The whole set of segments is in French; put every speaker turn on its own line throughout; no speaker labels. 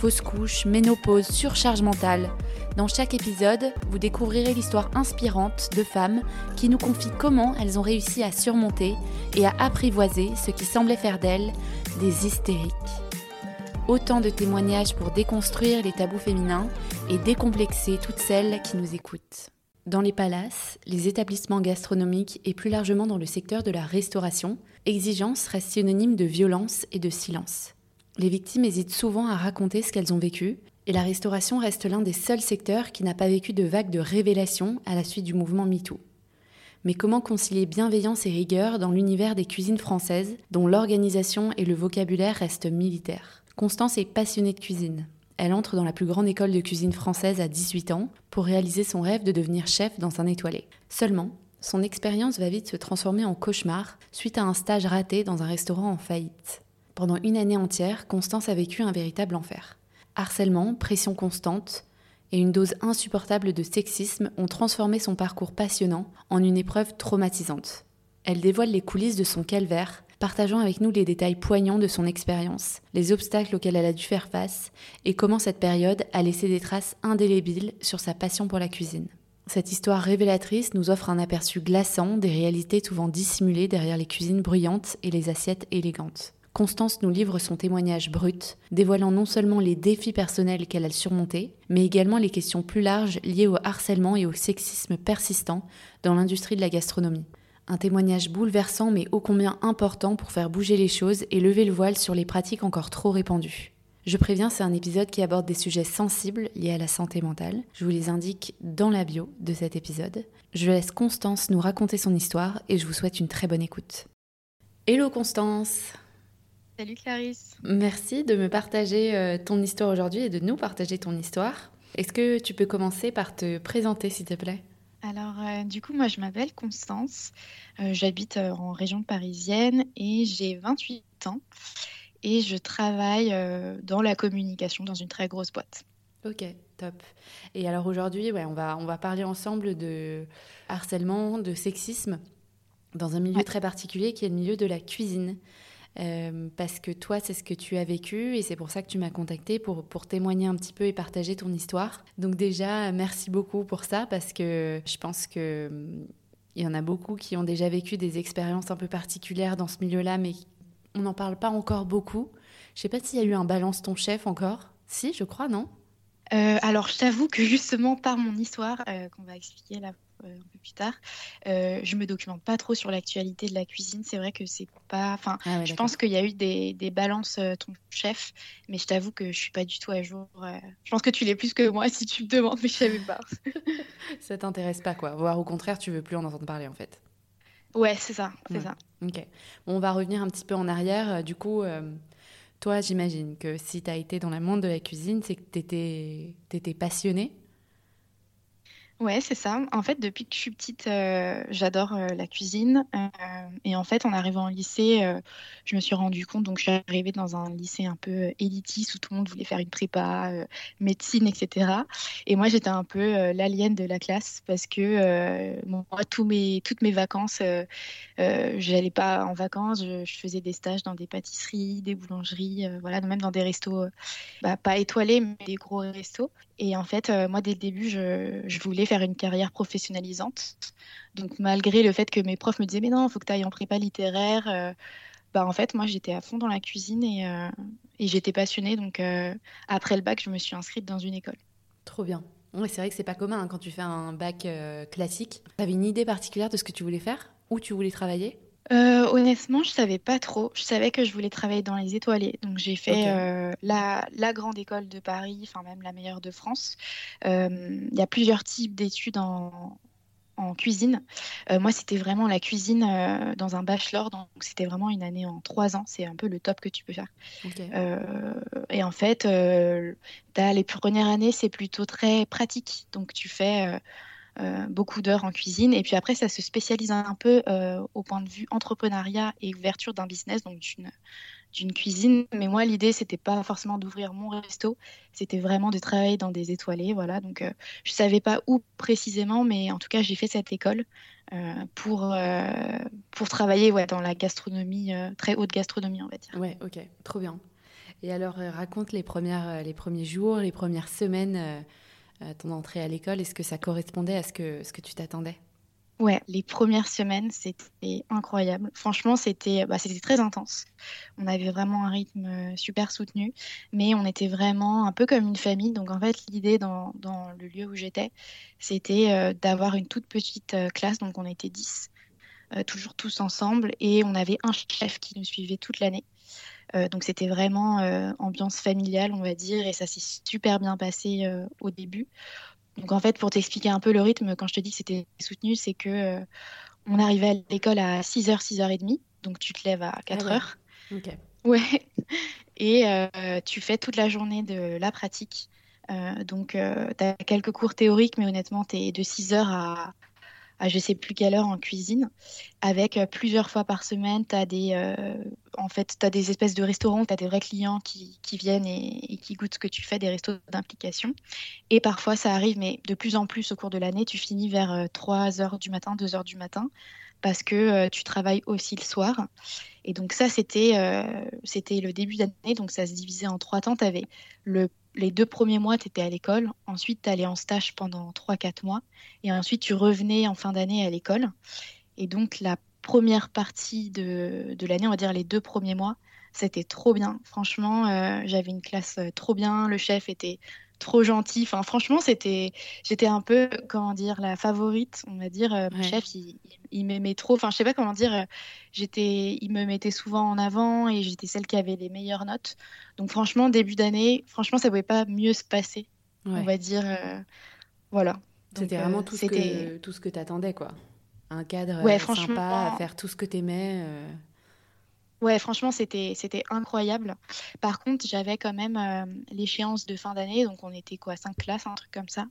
fausse couche, ménopause, surcharge mentale. Dans chaque épisode, vous découvrirez l'histoire inspirante de femmes qui nous confient comment elles ont réussi à surmonter et à apprivoiser ce qui semblait faire d'elles des hystériques. Autant de témoignages pour déconstruire les tabous féminins et décomplexer toutes celles qui nous écoutent. Dans les palaces, les établissements gastronomiques et plus largement dans le secteur de la restauration, exigence reste synonyme de violence et de silence. Les victimes hésitent souvent à raconter ce qu'elles ont vécu, et la restauration reste l'un des seuls secteurs qui n'a pas vécu de vague de révélation à la suite du mouvement MeToo. Mais comment concilier bienveillance et rigueur dans l'univers des cuisines françaises, dont l'organisation et le vocabulaire restent militaires? Constance est passionnée de cuisine. Elle entre dans la plus grande école de cuisine française à 18 ans pour réaliser son rêve de devenir chef dans un étoilé. Seulement, son expérience va vite se transformer en cauchemar suite à un stage raté dans un restaurant en faillite. Pendant une année entière, Constance a vécu un véritable enfer. Harcèlement, pression constante et une dose insupportable de sexisme ont transformé son parcours passionnant en une épreuve traumatisante. Elle dévoile les coulisses de son calvaire, partageant avec nous les détails poignants de son expérience, les obstacles auxquels elle a dû faire face et comment cette période a laissé des traces indélébiles sur sa passion pour la cuisine. Cette histoire révélatrice nous offre un aperçu glaçant des réalités souvent dissimulées derrière les cuisines bruyantes et les assiettes élégantes. Constance nous livre son témoignage brut, dévoilant non seulement les défis personnels qu'elle a surmontés, mais également les questions plus larges liées au harcèlement et au sexisme persistant dans l'industrie de la gastronomie. Un témoignage bouleversant mais ô combien important pour faire bouger les choses et lever le voile sur les pratiques encore trop répandues. Je préviens, c'est un épisode qui aborde des sujets sensibles liés à la santé mentale. Je vous les indique dans la bio de cet épisode. Je laisse Constance nous raconter son histoire et je vous souhaite une très bonne écoute. Hello Constance
Salut Clarisse.
Merci de me partager euh, ton histoire aujourd'hui et de nous partager ton histoire. Est-ce que tu peux commencer par te présenter s'il te plaît?
Alors euh, du coup moi je m'appelle Constance, euh, j'habite en région parisienne et j'ai 28 ans et je travaille dans la communication dans une très grosse boîte.
Ok, top. Et alors aujourd'hui, ouais, on, va, on va parler ensemble de harcèlement, de sexisme dans un milieu très particulier qui est le milieu de la cuisine. Euh, parce que toi, c'est ce que tu as vécu et c'est pour ça que tu m'as contacté pour, pour témoigner un petit peu et partager ton histoire. Donc déjà, merci beaucoup pour ça parce que je pense que hum, il y en a beaucoup qui ont déjà vécu des expériences un peu particulières dans ce milieu-là, mais on n'en parle pas encore beaucoup. Je sais pas s'il y a eu un balance ton chef encore. Si, je crois, non?
Euh, alors, je t'avoue que justement par mon histoire, euh, qu'on va expliquer là euh, un peu plus tard. Euh, je me documente pas trop sur l'actualité de la cuisine. C'est vrai que c'est pas. Enfin, ah je pense qu'il y a eu des, des balances euh, ton chef, mais je t'avoue que je suis pas du tout à jour. Je pense que tu l'es plus que moi si tu me demandes, mais je savais pas.
ça t'intéresse pas quoi Voire au contraire, tu veux plus en entendre parler en fait.
Ouais, c'est ça, c'est ça.
Ok. Bon, on va revenir un petit peu en arrière. Du coup. Toi, j'imagine que si tu as été dans le monde de la cuisine, c'est que tu étais, étais passionnée
Ouais, c'est ça. En fait, depuis que je suis petite, euh, j'adore euh, la cuisine. Euh, et en fait, en arrivant au lycée, je me suis rendu compte, donc je suis arrivée dans un lycée un peu élitiste où tout le monde voulait faire une prépa, médecine, etc. Et moi, j'étais un peu l'alien de la classe parce que moi, tous mes, toutes mes vacances, je n'allais pas en vacances, je, faisais des stages dans des pâtisseries, des boulangeries, voilà, même dans des restos, bah, pas étoilés, mais des gros restos. Et en fait, moi, dès le début, je, voulais faire une carrière professionnalisante. Donc malgré le fait que mes profs me disaient mais non, il faut que tu ailles en prépa littéraire, euh, bah en fait moi j'étais à fond dans la cuisine et, euh, j'étais passionnée. Donc euh, après le bac, je me suis inscrite dans une école.
Trop bien. Oui, c'est vrai que c'est pas commun hein, quand tu fais un bac classique. Tu avais une idée particulière de ce que tu voulais faire? Où tu voulais travailler?
Euh, honnêtement, je savais pas trop. Je savais que je voulais travailler dans les étoilés. Donc j'ai fait euh, la, la, grande école de Paris, enfin même la meilleure de France. Euh, il y a plusieurs types d'études en, en cuisine. moi, c'était vraiment la cuisine dans un bachelor, donc c'était vraiment une année en trois ans. C'est un peu le top que tu peux faire. et en fait, as les premières années, c'est plutôt très pratique. Donc, tu fais beaucoup d'heures en cuisine. Et puis après, ça se spécialise un peu au point de vue entrepreneuriat et ouverture d'un business, donc d'une d'une cuisine. Mais moi, l'idée, c'était pas forcément d'ouvrir mon resto, c'était vraiment de travailler dans des étoilés. Voilà, donc euh, je savais pas où précisément, mais en tout cas, j'ai fait cette école euh, pour, euh, pour travailler ouais, dans la gastronomie, très haute gastronomie, on va dire.
Ouais, ok, trop bien. Et alors, raconte les, premières, les premiers jours, les premières semaines, ton entrée à l'école. Est-ce que ça correspondait à ce que, ce que tu t'attendais?
Ouais, les premières semaines, c'était incroyable. Franchement, c'était bah, c'était très intense. On avait vraiment un rythme euh, super soutenu, mais on était vraiment un peu comme une famille. Donc, en fait, l'idée dans, dans le lieu où j'étais, c'était euh, d'avoir une toute petite euh, classe. Donc, on était 10, toujours tous ensemble, et on avait un chef qui nous suivait toute l'année. Donc, c'était vraiment ambiance familiale, on va dire, et ça s'est super bien passé au début. Donc en fait, pour t'expliquer un peu le rythme, quand je te dis que c'était soutenu, c'est que euh, on arrivait à l'école à 6h, 6h30, donc tu te lèves à 4h. Ah ouais. ouais. Et euh, tu fais toute la journée de la pratique. Euh, donc, tu as quelques cours théoriques, mais honnêtement, tu es de 6h à, à je sais plus quelle heure en cuisine, avec euh, plusieurs fois par semaine, tu as des, euh, en fait, des espèces de restaurants, tu as des vrais clients qui, qui viennent et, qui goûtent ce que tu fais, des restos d'implication. Et parfois, ça arrive, mais de plus en plus au cours de l'année, tu finis vers 3 euh, heures du matin, 2 heures du matin, parce que tu travailles aussi le soir. Et donc ça, c'était c'était le début d'année, donc ça se divisait en trois temps. Tu avais le les deux premiers mois, tu à l'école. Ensuite, tu en stage pendant 3-4 mois. Et ensuite, tu revenais en fin d'année à l'école. Et donc, la première partie de, de l'année, on va dire les deux premiers mois, c'était trop bien. Franchement, euh, j'avais une classe euh, trop bien. Le chef était trop gentil. Enfin, franchement, c'était, j'étais un peu, comment dire, la favorite, on va dire. Euh, mon chef, il, m'aimait trop. Enfin, je sais pas comment dire. Euh, j'étais, il me mettait souvent en avant et j'étais celle qui avait les meilleures notes. Donc, franchement, début d'année, franchement, ça pouvait pas mieux se passer. On va dire, euh, voilà.
C'était vraiment tout ce que tout ce que t'attendais, quoi. Un cadre ouais, sympa, à faire tout ce que t'aimais.
Ouais, franchement, c'était c'était incroyable. Par contre, j'avais quand même euh, l'échéance de fin d'année, donc on était quoi, cinq classes, un truc comme ça.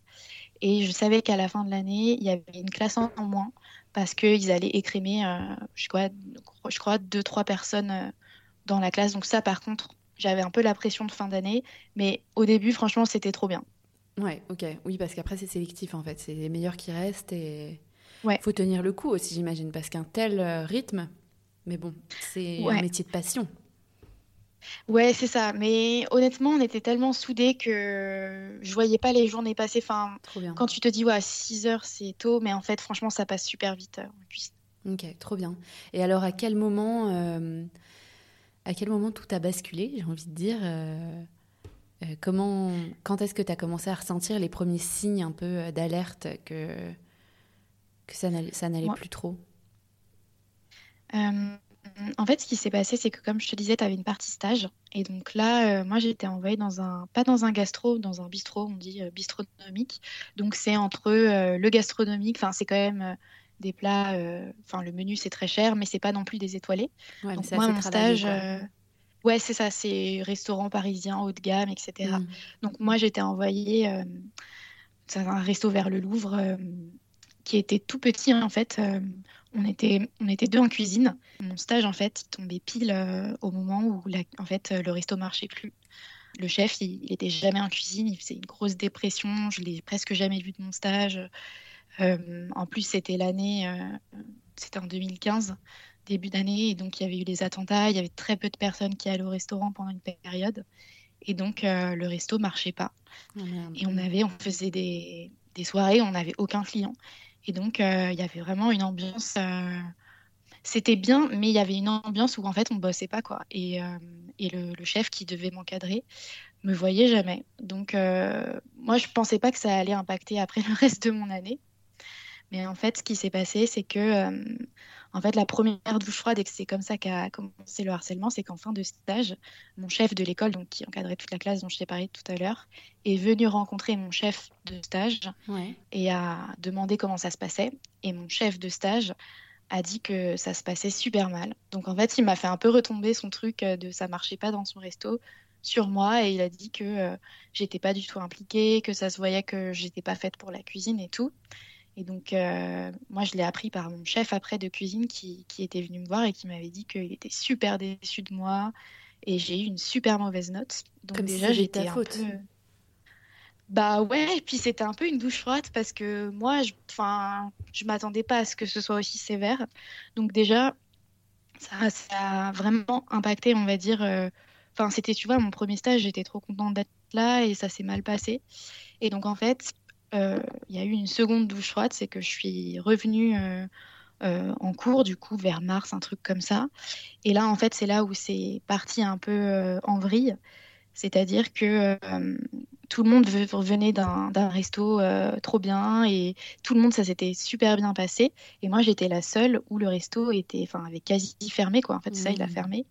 Et je savais qu'à la fin de l'année, il y avait une classe en, moins parce qu'ils allaient écrémer, euh, je, crois, je crois, deux, trois personnes euh, dans la classe. Donc ça, par contre, j'avais un peu la pression de fin d'année, mais au début, franchement, c'était trop bien.
Ouais, ok. Oui, parce qu'après, c'est sélectif, en fait. C'est les meilleurs qui restent et... Ouais. faut tenir le coup aussi, j'imagine, parce qu'un tel rythme, mais bon, c'est un métier de passion.
Ouais, c'est ça. Mais honnêtement, on était tellement soudés que je voyais pas les journées passer. Enfin, quand tu te dis, ouais, 6 heures, c'est tôt, mais en fait, franchement, ça passe super vite euh,
Ok, trop bien. Et alors, à quel moment, euh, à quel moment tout a basculé, j'ai envie de dire euh, comment, Quand est-ce que tu as commencé à ressentir les premiers signes un peu d'alerte que, que ça n'allait plus trop?
Euh, en fait, ce qui s'est passé, c'est que comme je te disais, tu avais une partie stage. Et donc là, euh, moi, j'ai été envoyée dans un, pas dans un gastro, dans un bistrot, on dit euh, bistronomique. Donc c'est entre le gastronomique, enfin, c'est quand même des plats, enfin, le menu, c'est très cher, mais c'est pas non plus des étoilés. donc moi, mon stage. Ouais, c'est ça, c'est restaurant parisien haut de gamme, etc. Mmh. Donc moi, j'étais envoyée dans un resto vers le Louvre qui était tout petit en fait. On était, on était deux en cuisine. Mon stage, en fait, il tombait pile euh, au moment où en fait, euh, le resto marchait plus. Le chef, il, n'était était jamais en cuisine, il faisait une grosse dépression. Je l'ai presque jamais vu de mon stage. Euh, en plus, c'était l'année, c'était en 2015, début d'année, et donc il y avait eu les attentats. Il y avait très peu de personnes qui allaient au restaurant pendant une période, et donc le resto marchait pas. Oh, et on avait, on faisait des, des soirées, on n'avait aucun client. Et donc, euh, il y avait vraiment une ambiance. Euh, c'était bien, mais il y avait une ambiance où en fait on bossait pas quoi. Et, euh, et le, chef qui devait m'encadrer me voyait jamais. Donc moi je pensais pas que ça allait impacter après le reste de mon année. Mais en fait, ce qui s'est passé, c'est que En fait, la première douche froide, et que c'est comme ça qu'a commencé le harcèlement, c'est qu'en fin de stage, mon chef de l'école, donc qui encadrait toute la classe dont je t'ai parlé tout à l'heure, est venu rencontrer mon chef de stage et a demandé comment ça se passait. Et mon chef de stage a dit que ça se passait super mal. Donc en fait, il m'a fait un peu retomber son truc euh, de ça marchait pas dans son resto sur moi et il a dit que euh, j'étais pas du tout impliquée, que ça se voyait que j'étais pas faite pour la cuisine et tout. Et donc, euh, moi, je l'ai appris par mon chef après de cuisine qui, qui était venu me voir et qui m'avait dit qu'il était super déçu de moi. Et j'ai eu une super mauvaise note.
Donc, Comme déjà, j'étais un faute. peu.
Bah ouais, et puis c'était un peu une douche froide parce que moi, je, je m'attendais pas à ce que ce soit aussi sévère. Donc déjà, ça, ça a vraiment impacté, on va dire. Euh, enfin, c'était, tu vois, mon premier stage, j'étais trop contente d'être là et ça s'est mal passé. Et donc en fait, il y a eu une seconde douche froide, c'est que je suis revenue euh, en cours, du coup, vers mars, un truc comme ça. Et là, en fait, c'est là où c'est parti un peu en vrille. C'est-à-dire que tout le monde revenait d'un resto euh, trop bien et tout le monde, ça s'était super bien passé. Et moi, j'étais la seule où le resto était, enfin, avait quasi fermé, quoi. En fait, ça, il a mmh. fermé.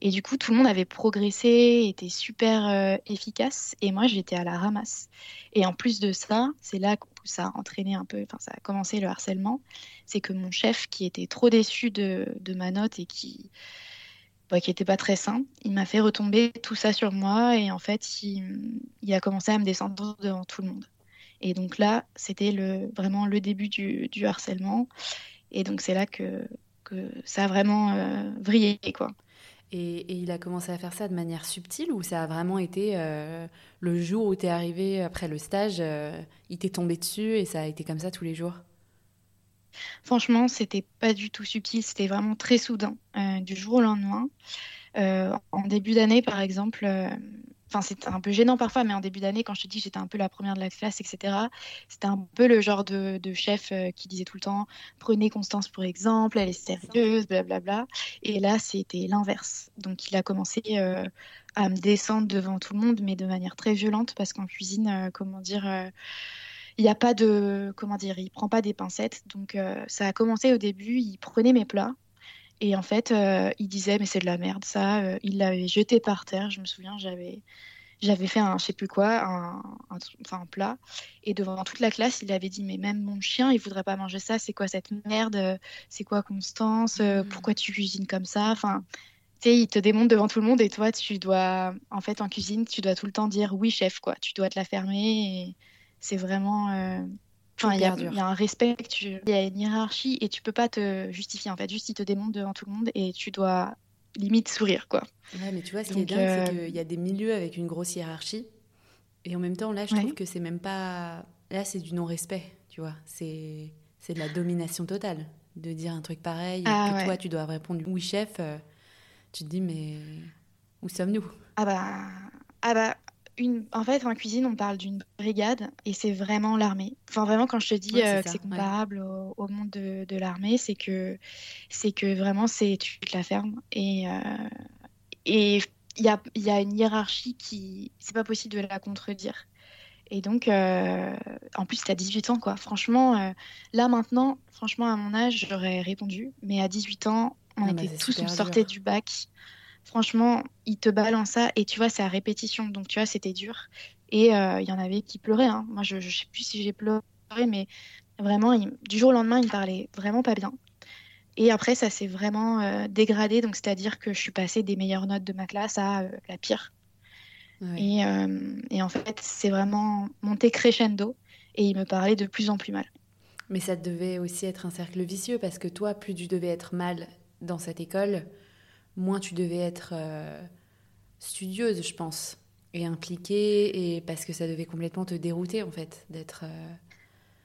Et du coup, tout le monde avait progressé, était super euh, efficace. Et moi, j'étais à la ramasse. Et en plus de ça, c'est là où ça a entraîné un peu, enfin, ça a commencé le harcèlement. C'est que mon chef, qui était trop déçu de, ma note et qui, bah, qui n'était pas très sain. Il m'a fait retomber tout ça sur moi et en fait, il, a commencé à me descendre devant tout le monde. Et donc là, c'était vraiment le début du, harcèlement. Et donc c'est là que, que ça a vraiment euh, vrillé. Quoi.
Et, il a commencé à faire ça de manière subtile ou ça a vraiment été euh, le jour où tu es arrivé après le stage, euh, il t'est tombé dessus et ça a été comme ça tous les jours?
Franchement, c'était pas du tout subtil, c'était vraiment très soudain, euh, du jour au lendemain. En début d'année, par exemple, enfin c'était un peu gênant parfois, mais en début d'année, quand je te dis j'étais un peu la première de la classe, etc., c'était un peu le genre de, chef qui disait tout le temps prenez Constance pour exemple, elle est sérieuse, blablabla. Et là, c'était l'inverse. Donc il a commencé à me descendre devant tout le monde, mais de manière très violente, parce qu'en cuisine, comment dire il n'y a pas de comment dire, il prend pas des pincettes. Donc euh, ça a commencé au début, il prenait mes plats et en fait euh, il disait mais c'est de la merde ça. Euh, il l'avait jeté par terre. Je me souviens, j'avais j'avais fait un je sais plus quoi, un, enfin un plat et devant toute la classe il avait dit mais même mon chien il voudrait pas manger ça. C'est quoi cette merde C'est quoi Constance mmh. Pourquoi tu cuisines comme ça Enfin tu sais, il te démonte devant tout le monde et toi, tu dois, en fait, en cuisine, tu dois tout le temps dire oui, chef, quoi. Tu dois te la fermer et, c'est vraiment. Euh, enfin, il y, a un respect, il y a une hiérarchie et tu peux pas te justifier. En fait, juste il te démonte devant tout le monde et tu dois limite sourire, quoi.
Ouais, mais tu vois, ce qui est dingue, c'est euh, qu'il y a des milieux avec une grosse hiérarchie et en même temps, là, je trouve que c'est même pas. Là, c'est du non-respect, tu vois. C'est c'est de la domination totale de dire un truc pareil ah, que toi, tu dois répondre oui, chef. Euh, tu te dis, mais où sommes-nous?
Ah bah. Ah bah, en fait, en cuisine, on parle d'une brigade et c'est vraiment l'armée. Enfin, vraiment, quand je te dis euh, que c'est comparable au, monde de, l'armée, c'est que c'est que vraiment, c'est tu te la fermes et euh, et il y a, y a, une hiérarchie qui c'est pas possible de la contredire. Et donc, euh, en plus, tu as 18 ans, quoi. Franchement, là maintenant, franchement, à mon âge, j'aurais répondu. Mais à 18 ans, on était tous, on sortait du bac. Franchement, il te balance ça et tu vois, c'est à répétition. Donc, tu vois, c'était dur. Et euh, il y en avait qui pleuraient. Hein. Moi, je ne sais plus si j'ai pleuré, mais vraiment, du jour au lendemain, il me parlait vraiment pas bien. Et après, ça s'est vraiment euh, dégradé. Donc, c'est-à-dire que je suis passée des meilleures notes de ma classe à euh, la pire. Et, et, en fait, c'est vraiment monté crescendo. Et il me parlait de plus en plus mal.
Mais ça devait aussi être un cercle vicieux parce que toi, plus tu devais être mal dans cette école, moins tu devais être euh, studieuse, je pense, et impliquée, et parce que ça devait complètement te dérouter, en fait, d'être... Euh,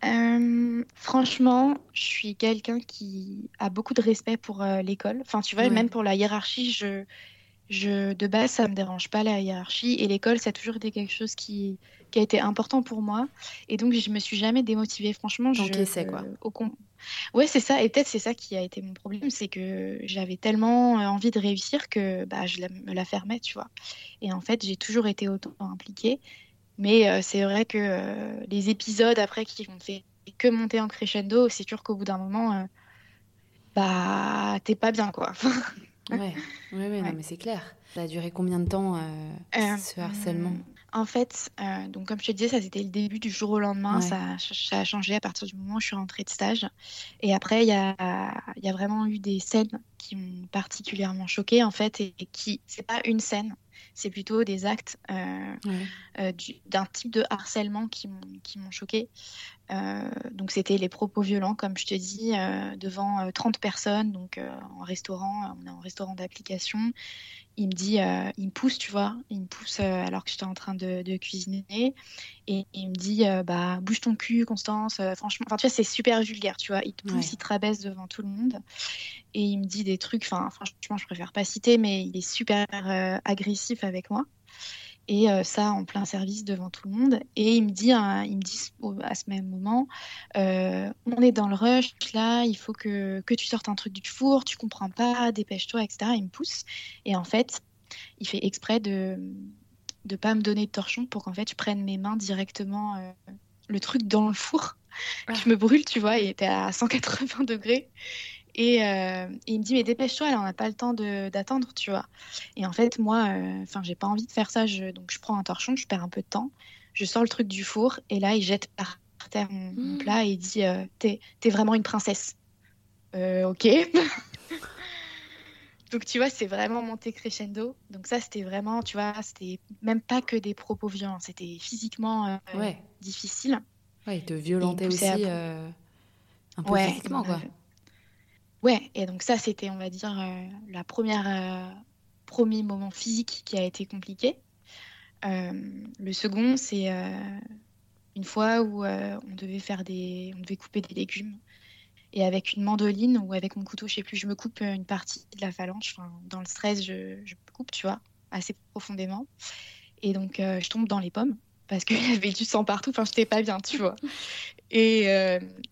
euh, franchement, je suis quelqu'un qui a beaucoup de respect pour l'école. Enfin, tu vois, même pour la hiérarchie, je, je, de base, ça me dérange pas la hiérarchie. Et l'école, ça a toujours été quelque chose qui, qui a été important pour moi. Et donc, je me suis jamais démotivée. Franchement, je.
Encaissais, quoi?
Au Ouais, c'est ça. Et peut-être c'est ça qui a été mon problème, c'est que j'avais tellement euh, envie de réussir que bah, je me la fermais, tu vois. Et en fait, j'ai toujours été autant impliquée. Mais euh, c'est vrai que euh, les épisodes après qui m'ont fait que monter en crescendo, c'est sûr qu'au bout d'un moment, bah t'es pas bien quoi.
ouais, ouais, Non, mais c'est clair. Ça a duré combien de temps ce harcèlement?
En fait, euh, donc comme je te disais, ça c'était le début du jour au lendemain. Ça, ça, a changé à partir du moment où je suis rentrée de stage. Et après, il y a, y a, vraiment eu des scènes qui m'ont particulièrement choquée en fait, et, et qui, c'est pas une scène, c'est plutôt des actes euh, euh, d'un type de harcèlement qui m'ont choqué. Euh, donc c'était les propos violents, comme je te dis, devant 30 personnes, donc en restaurant, on est en restaurant d'application. Il me dit, il me pousse, tu vois, il me pousse alors que j'étais en train de, cuisiner, et il me dit, bah bouge ton cul, Constance. franchement, enfin tu vois, c'est super vulgaire, tu vois. Il te pousse, il te rabaisse devant tout le monde, et il me dit des trucs. Enfin, franchement, je préfère pas citer, mais il est super agressif avec moi. Et euh, ça en plein service devant tout le monde. Et il me dit, hein, il me dit à ce même moment, euh, on est dans le rush là, il faut que, que tu sortes un truc du four, tu comprends pas, dépêche-toi, etc. Il me pousse. Et en fait, il fait exprès de ne pas me donner de torchon pour qu'en fait je prenne mes mains directement euh, le truc dans le four. Ah. Je me brûle, tu vois, il était à 180 degrés. Euh, et, il me dit mais dépêche-toi, elle n'a pas le temps d'attendre, tu vois. Et en fait moi, euh, enfin j'ai pas envie de faire ça, donc je prends un torchon, je perds un peu de temps, je sors le truc du four et là il jette par terre mon, mmh. plat et il dit euh, t'es es vraiment une princesse. ok. donc tu vois c'est vraiment monté crescendo. Donc ça c'était vraiment, tu vois, c'était même pas que des propos violents, c'était physiquement difficile.
Ouais, il te violentait aussi un peu physiquement quoi.
Ouais, et donc ça, c'était, on va dire, euh, la première euh, premier moment physique qui a été compliqué. Euh, le second, c'est une fois où on devait faire des, on devait couper des légumes et avec une mandoline ou avec mon couteau, je sais plus, je me coupe une partie de la phalange. dans le stress, je, je coupe, tu vois, assez profondément. Et donc, je tombe dans les pommes parce qu'il y avait du sang partout. Enfin, j'étais pas bien, tu vois. Et,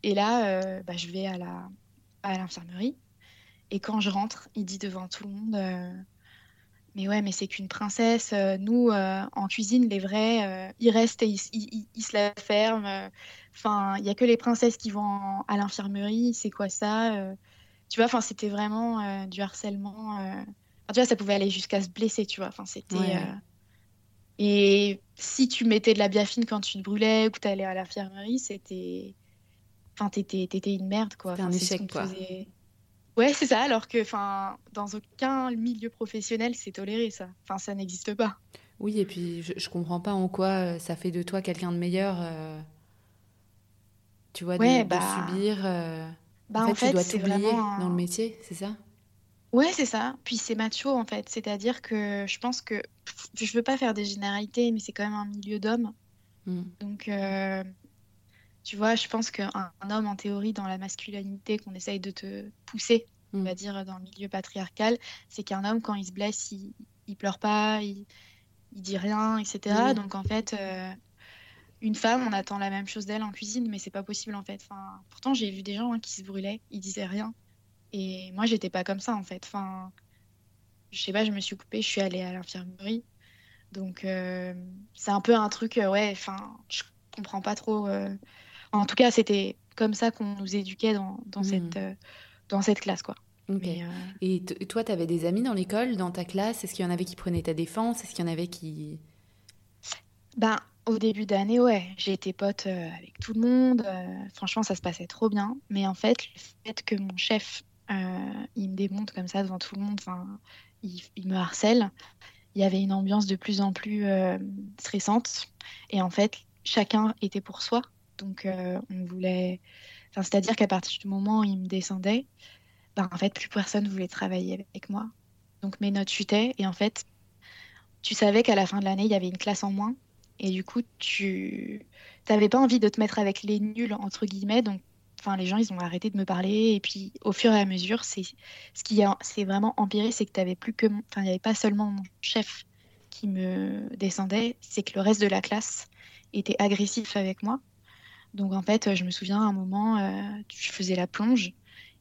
et là, bah, je vais à la à l'infirmerie. Et quand je rentre, il dit devant tout le monde euh, Mais ouais, mais c'est qu'une princesse. Euh, nous, euh, en cuisine, les vrais, ils restent et ils, se la ferment. Enfin, il n'y a que les princesses qui vont à l'infirmerie. C'est quoi ça Tu vois, enfin, c'était vraiment du harcèlement. tu vois, ça pouvait aller jusqu'à se blesser, tu vois. Enfin, c'était. Et si tu mettais de la biafine quand tu te brûlais ou que tu allais à l'infirmerie, c'était enfin, t'étais, une merde, quoi.
un échec, quoi.
Ouais, c'est ça, alors que, enfin, dans aucun milieu professionnel, c'est toléré, ça. Enfin, ça n'existe pas.
Oui, et puis, je, je comprends pas en quoi euh, ça fait de toi quelqu'un de meilleur. Euh, tu vois, de, bah... subir. Euh, bah, en, fait, tu dois t'oublier dans le métier, c'est ça?
Ouais, c'est ça. Puis c'est macho, en fait. C'est-à-dire que je pense que. Je veux pas faire des généralités, mais c'est quand même un milieu d'hommes. Hmm. Donc, tu vois, je pense qu'un homme, en théorie, dans la masculinité qu'on essaye de te pousser, on va mm. dire, dans le milieu patriarcal, c'est qu'un homme, quand il se blesse, il, il pleure pas, il, il dit rien, etc. Donc, en fait, euh, une femme, on attend la même chose d'elle en cuisine, mais c'est pas possible, en fait. Enfin, pourtant, j'ai vu des gens hein, qui se brûlaient, ils disaient rien. Et moi, j'étais pas comme ça, en fait. Enfin, je sais pas, je me suis coupée, je suis allée à l'infirmerie. Donc, euh, c'est un peu un truc, euh, ouais, enfin, je comprends pas trop en tout cas, c'était comme ça qu'on nous éduquait dans, dans cette, euh, dans cette classe. Quoi.
Euh, et toi, tu avais des amis dans l'école, dans ta classe? Est-ce qu'il y en avait qui prenaient ta défense? Est-ce qu'il y en avait qui...
Ben, au début d'année, ouais, j'ai été pote euh, avec tout le monde. franchement, ça se passait trop bien. Mais en fait, le fait que mon chef, il me démonte comme ça devant tout le monde, il, il, me harcèle, il y avait une ambiance de plus en plus stressante. Et en fait, chacun était pour soi. Donc, euh, on voulait. C'est-à-dire qu'à partir du moment où il me descendait, ben, en fait, plus personne voulait travailler avec moi. Donc, mes notes chutaient. Et en fait, tu savais qu'à la fin de l'année, il y avait une classe en moins. Et du coup, tu n'avais pas envie de te mettre avec les nuls, entre guillemets. Donc, enfin, les gens, ils ont arrêté de me parler. Et puis, au fur et à mesure, c'est ce qui s'est vraiment empiré, c'est que tu avais plus que. Enfin, il n'y avait pas seulement mon chef qui me descendait, c'est que le reste de la classe était agressif avec moi. Donc en fait, je me souviens à un moment, euh, je faisais la plonge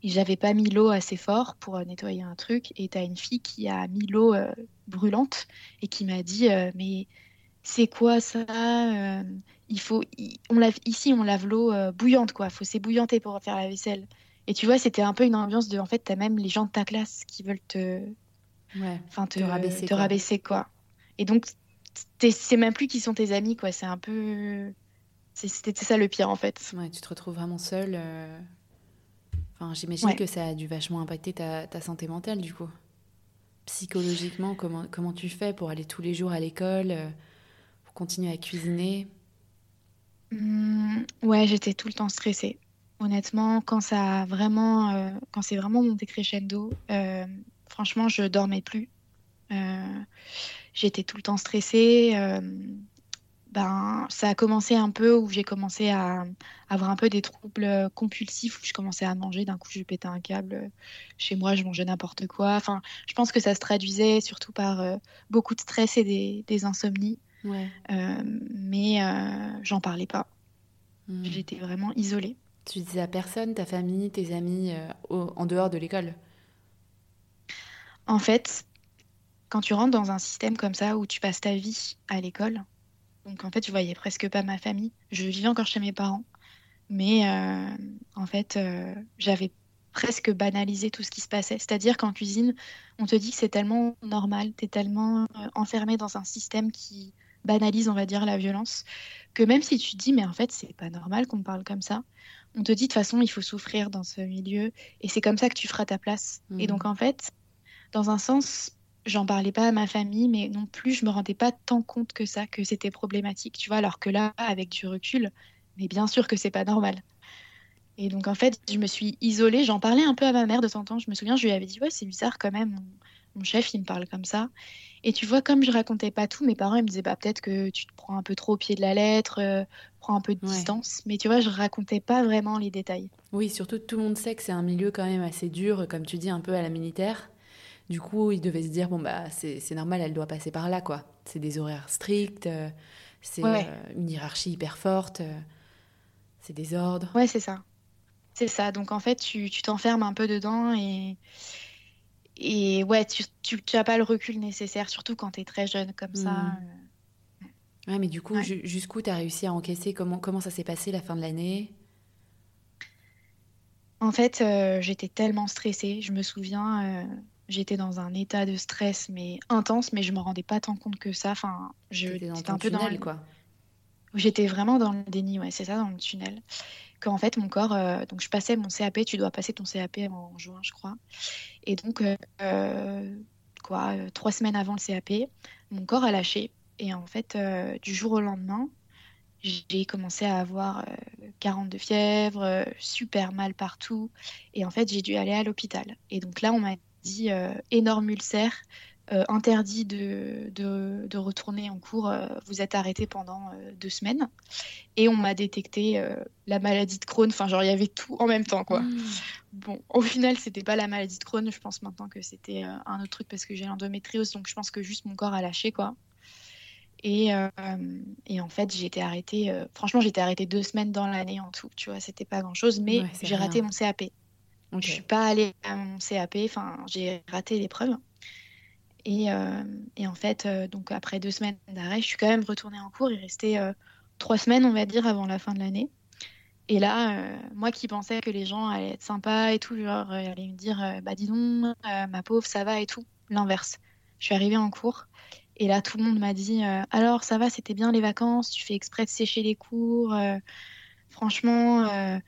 et j'avais pas mis l'eau assez fort pour euh, nettoyer un truc. Et tu as une fille qui a mis l'eau euh, brûlante et qui m'a dit Mais c'est quoi ça il faut, on lave, Ici, on lave l'eau bouillante, quoi. faut s'ébouillanter pour faire la vaisselle. Et tu vois, c'était un peu une ambiance de, en fait, t'as même les gens de ta classe qui veulent te,
Ouais.
enfin, te,
Te rabaisser,
te
quoi.
rabaisser, quoi. Et donc, c'est même plus qui sont tes amis, quoi. C'est un peu, c'était ça le pire, en fait.
Ouais, tu te retrouves vraiment seule. euh. Enfin, j'imagine
Ouais.
que ça a dû vachement impacter ta, ta santé mentale, du coup. Psychologiquement, comment, comment tu fais pour aller tous les jours à l'école, euh, pour continuer à cuisiner?
Hum, ouais, j'étais tout le temps stressée. Honnêtement, quand ça a vraiment, euh, quand c'est vraiment monté crescendo, euh, franchement, je dormais plus. J'étais tout le temps stressée. Ben, ça a commencé un peu où j'ai commencé à avoir un peu des troubles compulsifs, où je commençais à manger. D'un coup, je pétais un câble. Chez moi, je mangeais n'importe quoi. Enfin, je pense que ça se traduisait surtout par euh, beaucoup de stress et des, des insomnies.
Ouais.
Euh, mais euh, j'en parlais pas.
Hmm.
J'étais vraiment isolée.
Tu disais à personne, ta famille, tes amis, au- en dehors de l'école?
En fait, quand tu rentres dans un système comme ça où tu passes ta vie à l'école, donc en fait, je voyais presque pas ma famille. Je vivais encore chez mes parents, mais euh, en fait, euh, j'avais presque banalisé tout ce qui se passait. C'est-à-dire qu'en cuisine, on te dit que c'est tellement normal, t'es tellement euh, enfermé dans un système qui banalise, on va dire, la violence, que même si tu te dis, mais en fait, c'est pas normal qu'on me parle comme ça, on te dit de toute façon, il faut souffrir dans ce milieu, et c'est comme ça que tu feras ta place. Et
Mhm.
donc, en fait, dans un sens, j'en parlais pas à ma famille, mais non plus, je me rendais pas tant compte que ça, que c'était problématique, tu vois, alors que là, avec du recul, mais bien sûr que c'est pas normal. Et donc, en fait, je me suis isolée, j'en parlais un peu à ma mère de temps en temps, je me souviens, je lui avais dit, ouais, c'est bizarre quand même, mon, chef, il me parle comme ça. Et tu vois, comme je racontais pas tout, mes parents, ils me disaient, bah, peut-être que tu te prends un peu trop au pied de la lettre, euh, prends un peu de
Ouais.
distance, mais tu vois, je racontais pas vraiment les détails.
Oui, surtout tout le monde sait que c'est un milieu quand même assez dur, comme tu dis, un peu à la militaire. Du coup, ils devaient se dire, bon, bah, c'est normal, elle doit passer par là, quoi. C'est des horaires stricts, euh, c'est
Ouais.
euh, une hiérarchie hyper forte, euh, c'est des ordres.
Ouais, c'est ça. C'est ça. Donc en fait, tu tu t'enfermes un peu dedans et, et ouais, tu, tu, tu as pas le recul nécessaire, surtout quand tu es très jeune comme ça. Euh.
Ouais, mais du coup,
Ouais.
jusqu'où t'as réussi à encaisser? Comment, comment ça s'est passé la fin de l'année?
En fait, euh, j'étais tellement stressée. Je me souviens, euh, j'étais dans un état de stress mais intense, mais je me rendais pas tant compte que ça. Enfin, j'étais un peu dans le-
quoi.
J'étais vraiment dans le déni, ouais, c'est ça, dans le tunnel. Qu'en fait, mon corps, euh, donc je passais mon CAP, tu dois passer ton CAP en juin, je crois. Et donc, euh, euh, quoi, trois semaines avant le CAP, mon corps a lâché. Et en fait, euh, du jour au lendemain, j'ai commencé à avoir euh, 42 fièvre, euh, super mal partout. Et en fait, j'ai dû aller à l'hôpital. Et donc là, on m'a dit euh, énorme ulcère, euh, interdit de, de, de retourner en cours, euh, vous êtes arrêté pendant deux semaines. Et on m'a détecté la maladie de Crohn. Enfin, genre, il y avait tout en même temps, quoi.
Mmh.
Bon, au final, c'était pas la maladie de Crohn. Je pense maintenant que c'était un autre truc parce que j'ai l'endométriose. Donc, je pense que juste mon corps a lâché, quoi. Et, euh, et en fait, j'ai été arrêtée. euh, franchement, j'ai été arrêtée deux semaines dans l'année en tout. Tu vois, c'était pas grand-chose. Mais
Ouais, c'est
j'ai raté mon CAP.
Ok.
Je suis pas allée à mon CAP. Enfin, j'ai raté l'épreuve. Et, euh, et en fait, euh, donc après deux semaines d'arrêt, je suis quand même retournée en cours. Il restait euh, trois semaines, on va dire, avant la fin de l'année. Et là, moi qui pensais que les gens allaient être sympas et tout, genre, allaient me dire, bah dis donc, ma pauvre, ça va et tout. L'inverse. Je suis arrivée en cours et là, tout le monde m'a dit, alors ça va, c'était bien les vacances, tu fais exprès de sécher les cours. franchement,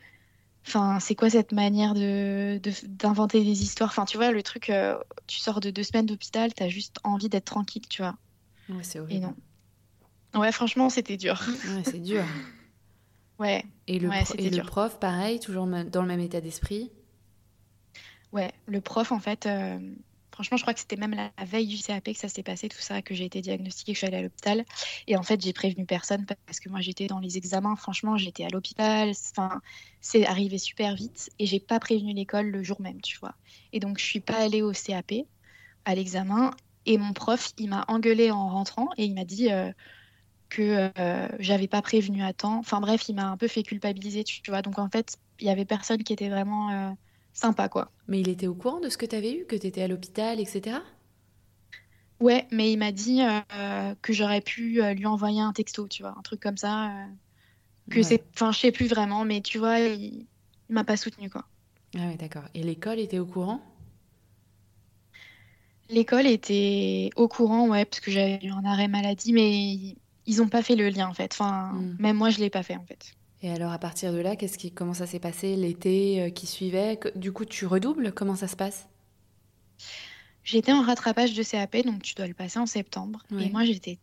enfin, c'est quoi cette manière de, de- d'inventer des histoires? Enfin, tu vois, le truc, euh, tu sors de deux semaines d'hôpital, t'as juste envie d'être tranquille, tu vois.
Ouais, c'est
Et
horrible.
non. Ouais, franchement, c'était dur.
Ouais, c'est dur.
Ouais,
Et le,
Ouais,
pro-
c'était
et le prof, pareil, toujours dans le même état d'esprit?
ouais. Le prof, en fait, euh, franchement, je crois que c'était même la, veille du CAP que ça s'est passé, tout ça, que j'ai été diagnostiquée, que je suis allée à l'hôpital. Et en fait, j'ai prévenu personne parce que moi, j'étais dans les examens. Franchement, j'étais à l'hôpital. Enfin, c'est arrivé super vite et j'ai pas prévenu l'école le jour même, tu vois. Et donc, je suis pas allée au CAP, à l'examen. Et mon prof, il m'a engueulée en rentrant et il m'a dit euh, que euh, j'avais pas prévenu à temps. Enfin bref, il m'a un peu fait culpabiliser, tu tu vois. Donc en fait, il y avait personne qui était vraiment euh, sympa, quoi.
Mais il était au courant de ce que tu avais eu, que tu étais à l'hôpital, etc.
Ouais, mais il m'a dit euh, que j'aurais pu euh, lui envoyer un texto, tu vois, un truc comme ça. euh, que
Ouais.
c'est, enfin, je sais plus vraiment, mais tu vois, il, il m'a pas soutenu, quoi.
Ah oui, d'accord. Et l'école était au courant?
L'école était au courant, ouais, parce que j'avais eu un arrêt maladie, mais ils n'ont pas fait le lien en fait. Enfin, hmm. même moi, je l'ai pas fait en fait.
Et alors, à partir de là, qu'est-ce qui, comment ça s'est passé l'été euh, qui suivait? Du coup, tu redoubles? Comment ça se passe?
J'étais en rattrapage de CAP, donc tu dois le passer en septembre. Et moi, j'étais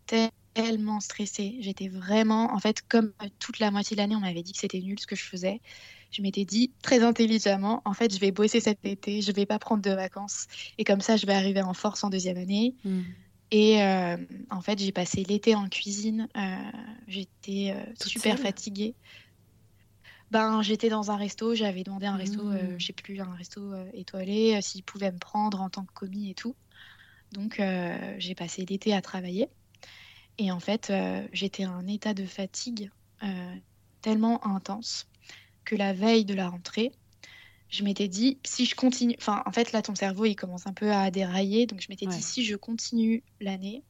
tellement stressée. J'étais vraiment, en fait, comme toute la moitié de l'année, on m'avait dit que c'était nul ce que je faisais. Je m'étais dit très intelligemment, en fait, je vais bosser cet été, je vais pas prendre de vacances. Et comme ça, je vais arriver en force en deuxième année. Hmm. Et euh, en fait, j'ai passé l'été en cuisine. Euh, j'étais euh, super fatiguée. Ben, j'étais dans un resto, j'avais demandé un resto, je mmh. je sais plus, un resto étoilé, s'ils pouvaient me prendre en tant que commis et tout. Donc, j'ai passé l'été à travailler. Et en fait, j'étais en état de fatigue tellement intense que la veille de la rentrée, je m'étais dit, si je continue, enfin, en fait, là, ton cerveau, il commence un peu à dérailler. Donc, je m'étais dit, si je continue l'année,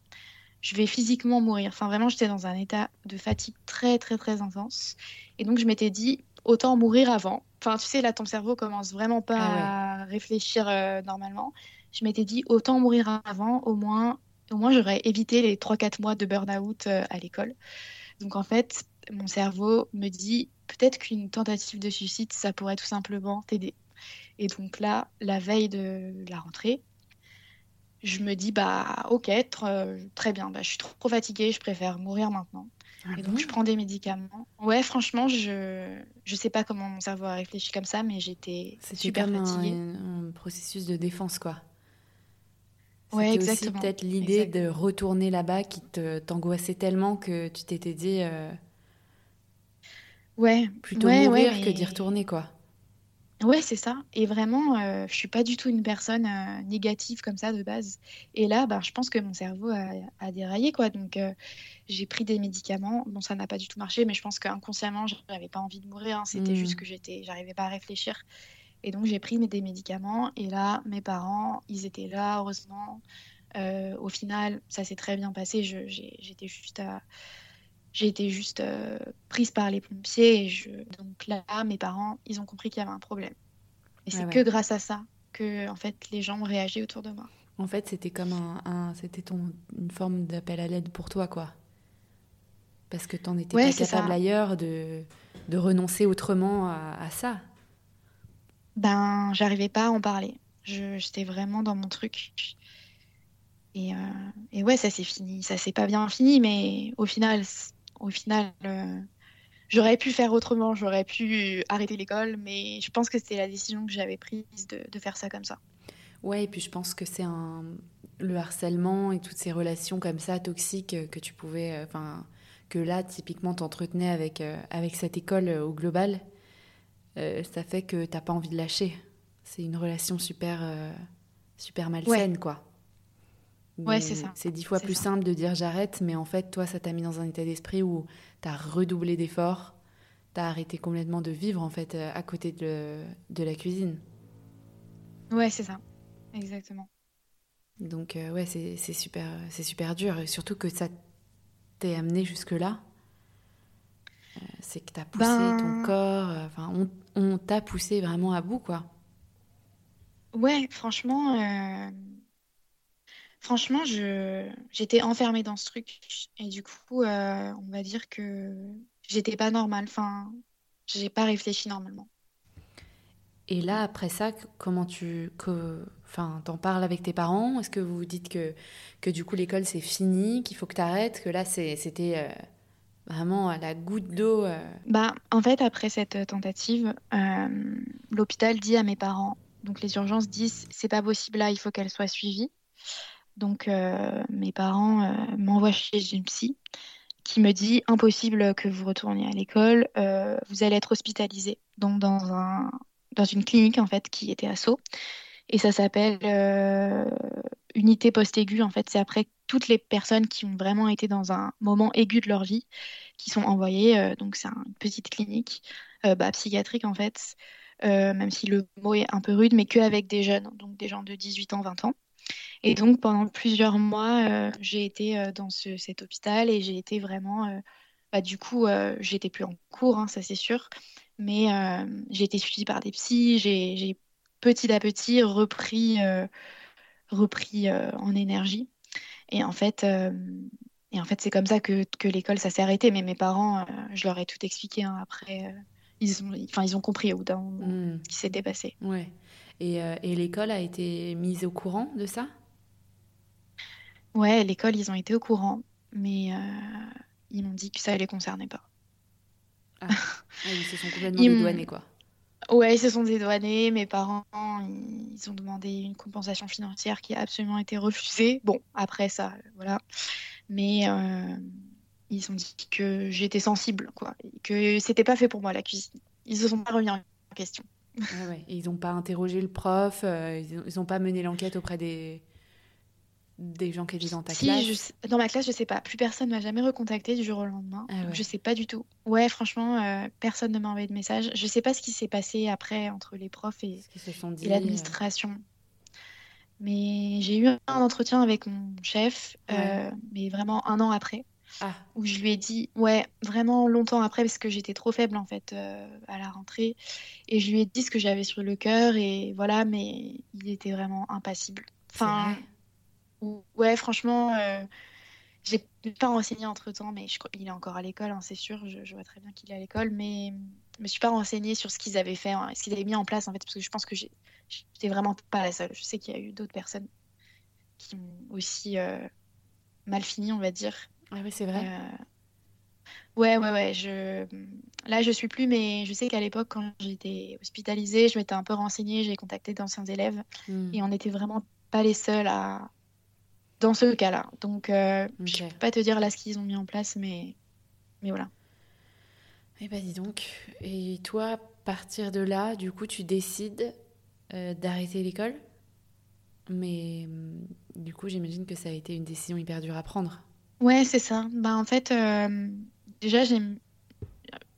je vais physiquement mourir. Enfin, vraiment, j'étais dans un état de fatigue très, très, très intense. Et donc, je m'étais dit, autant mourir avant. Enfin, tu sais, là, ton cerveau commence vraiment pas ah à réfléchir euh, normalement. Je m'étais dit, autant mourir avant, au moins, au moins j'aurais évité les 3-4 mois de burn-out euh, à l'école. Donc, en fait, mon cerveau me dit, peut-être qu'une tentative de suicide, ça pourrait tout simplement t'aider. Et donc là, la veille de la rentrée, je me dis bah ok très bien bah, je suis trop, fatiguée je préfère mourir maintenant ah et donc je prends des médicaments. Ouais franchement je je sais pas comment mon cerveau a réfléchi comme ça mais j'étais super fatiguée
un, un, processus de défense quoi.
Ouais exactement.
peut-être l'idée de retourner là-bas qui te t'angoissait tellement que tu t'étais dit euh,
ouais.
plutôt mourir que d'y retourner quoi
Ouais, c'est ça. Et vraiment, euh, je suis pas du tout une personne euh, négative comme ça de base. Et là, bah, je pense que mon cerveau a, déraillé, quoi. Donc, euh, j'ai pris des médicaments. Bon, ça n'a pas du tout marché, mais je pense qu'inconsciemment, je n'avais pas envie de mourir. Hein. C'était juste mmh. que j'étais, j'arrivais pas à réfléchir. Et donc, j'ai pris des médicaments. Et là, mes parents, ils étaient là, heureusement. au final, ça s'est très bien passé. j'étais juste à j'ai été juste euh, prise par les pompiers et je... donc là mes parents ils ont compris qu'il y avait un problème. Et c'est que grâce à ça que en fait les gens ont réagi autour de moi.
En fait c'était comme un, c'était ton une forme d'appel à l'aide pour toi quoi. Parce que tu n'en étais pas capable ailleurs de, de renoncer autrement à, ça.
Ben j'arrivais pas à en parler. J'étais vraiment dans mon truc. Et, euh, et ouais ça s'est fini. Ça s'est pas bien fini mais au final au final, euh, j'aurais pu faire autrement, j'aurais pu arrêter l'école, mais je pense que c'était la décision que j'avais prise de, faire ça comme ça.
Ouais, et puis je pense que c'est un le harcèlement et toutes ces relations comme ça toxiques que tu pouvais, euh, enfin, que là typiquement t'entretenais avec euh, avec cette école au global, ça fait que t'as pas envie de lâcher. C'est une relation super super malsaine, quoi.
Ouais, c'est ça.
C'est dix fois plus simple de dire j'arrête, mais en fait, toi, ça t'a mis dans un état d'esprit où tu as redoublé d'efforts, tu as arrêté complètement de vivre, en fait, euh, à côté de, de la cuisine.
Ouais, c'est ça. Exactement.
Donc, euh, ouais, c'est super, super dur. Et surtout que ça t'est amené jusque-là. Euh, c'est que tu as poussé ben ton corps. Enfin, on, on t'a poussé vraiment à bout, quoi.
Ouais, franchement Franchement, je j'étais enfermée dans ce truc et du coup, euh, on va dire que j'étais pas normale. Enfin, j'ai pas réfléchi normalement.
Et là, après ça, comment tu, enfin, t'en parles avec tes parents? Est-ce que vous vous dites que que du coup l'école c'est fini, qu'il faut que tu arrêtes, que là c'était euh, vraiment à la goutte d'eau euh?
Bah, en fait, après cette tentative, l'hôpital dit à mes parents, donc les urgences disent c'est pas possible là, il faut qu'elle soit suivie. Donc euh, mes parents euh, m'envoient chez une psy qui me dit impossible que vous retourniez à l'école, euh, vous allez être hospitalisé donc dans un dans une clinique en fait qui était à Sceaux. Et ça s'appelle unité post-aiguë. En fait c'est après toutes les personnes qui ont vraiment été dans un moment aigu de leur vie qui sont envoyées. Donc c'est une petite clinique bah, psychiatrique en fait. Même si le mot est un peu rude mais que avec des jeunes. Donc des gens de 18 ans 20 ans et donc pendant plusieurs mois, euh, j'ai été euh, dans cet hôpital et j'ai été vraiment, euh, bah, du coup, j'étais plus en cours, hein, ça c'est sûr, Mais j'ai été suivie par des psys, j'ai petit à petit repris, repris en énergie. Et en fait, et en fait c'est comme ça que, que l'école, ça s'est arrêté. Mais mes parents, je leur ai tout expliqué hein, après. ils, ont, enfin, ils ont compris au bout d'un moment ce qui s'était passé.
Ouais. Et, et l'école a été mise au courant de ça?
Ouais, l'école, ils ont été au courant, mais euh, ils m'ont dit que ça les concernait pas.
Ah, ils se sont complètement dédouanés, quoi.
Ouais, ils se sont dédouanés. Mes parents, ils ont demandé une compensation financière qui a absolument été refusée. Bon, après ça, voilà. Mais euh, ils ont dit que j'étais sensible, quoi. Et que c'était pas fait pour moi, la cuisine. Ils se sont pas remis en question.
Ah ouais. ils n'ont pas interrogé le prof, euh, ils n'ont pas mené l'enquête auprès des, des gens qui étaient dans ta classe
Dans ma classe, je sais pas. Plus personne m'a jamais recontacté du jour au lendemain. Ah je sais pas du tout. Ouais, franchement, euh, personne ne m'a envoyé de message. Je sais pas ce qui s'est passé après entre les profs et, et l'administration. Mais j'ai eu un entretien avec mon chef, euh, mais vraiment un an après. Ah. Où je lui ai dit, ouais, vraiment longtemps après, parce que j'étais trop faible en fait euh, à la rentrée. Et je lui ai dit ce que j'avais sur le cœur, et voilà, mais il était vraiment impassible. Enfin, Ouais, franchement, euh, j'ai pas renseigné entre temps, mais je, il est encore à l'école, hein, c'est sûr. Je, vois très bien qu'il est à l'école, mais je me suis pas renseignée sur ce qu'ils avaient fait, hein, ce qu'ils avaient mis en place en fait, parce que je pense que j'étais vraiment pas la seule. Je sais qu'il y a eu d'autres personnes qui ont aussi euh, mal fini, on va dire.
Ah oui, c'est vrai. Euh,
ouais, ouais, ouais. Je... Là, je suis plus, mais je sais qu'à l'époque, quand j'étais hospitalisée, je m'étais un peu renseignée, j'ai contacté d'anciens élèves, hmm. et on n'était vraiment pas les seuls à, dans ce cas-là. Donc, euh, je ne peux pas te dire là ce qu'ils ont mis en place, mais, mais voilà.
Eh ben dis donc. Et toi, partir de là, du coup, tu décides euh, d'arrêter l'école? Mais mm, du coup, j'imagine que ça a été une décision hyper dure à prendre.
Ouais, c'est ça. Bah, en fait, euh, déjà, j'ai...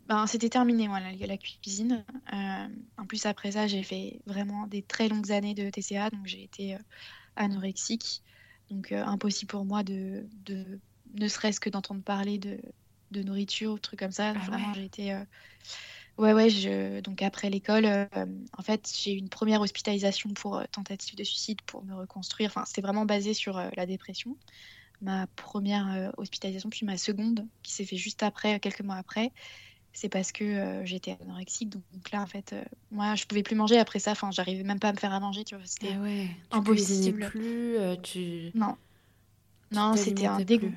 Ben, c'était terminé, moi, la, la cuisine. en plus, après ça, j'ai fait vraiment des très longues années de TCA, donc j'ai été anorexique. Donc euh, impossible pour moi de, de ne serait-ce que d'entendre parler de, de, nourriture ou trucs comme ça. Ah Vraiment, j'ai été... Euh, ouais, ouais, je... donc après l'école, euh, en fait, j'ai eu une première hospitalisation pour tentative de suicide pour me reconstruire. Enfin, c'était vraiment basé sur la dépression. Ma première hospitalisation, puis ma seconde, qui s'est fait juste après, quelques mois après c'est parce que euh, j'étais anorexique. Donc, là, en fait, euh, moi, je pouvais plus manger après ça. Enfin, j'arrivais même pas à me faire à manger. Tu vois, c'était
ah ouais, tu impossible. plus. Euh, tu...
Non, non, c'était un dégoût.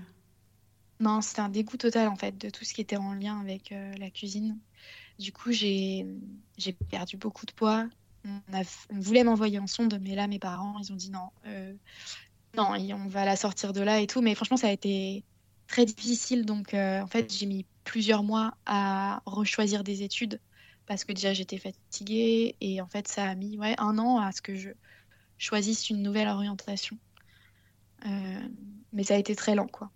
Non, c'était un dégoût total en fait de tout ce qui était en lien avec la cuisine. Du coup, j'ai j'ai perdu beaucoup de poids. On, a... on voulait m'envoyer en sonde, mais là, mes parents, ils ont dit non, non, on va la sortir de là et tout. Mais franchement, ça a été très difficile. Donc, en fait, j'ai mis plusieurs mois à rechoisir des études parce que déjà j'étais fatiguée et en fait ça a mis ouais, un an à ce que je choisisse une nouvelle orientation. Euh, mais ça a été très lent quoi.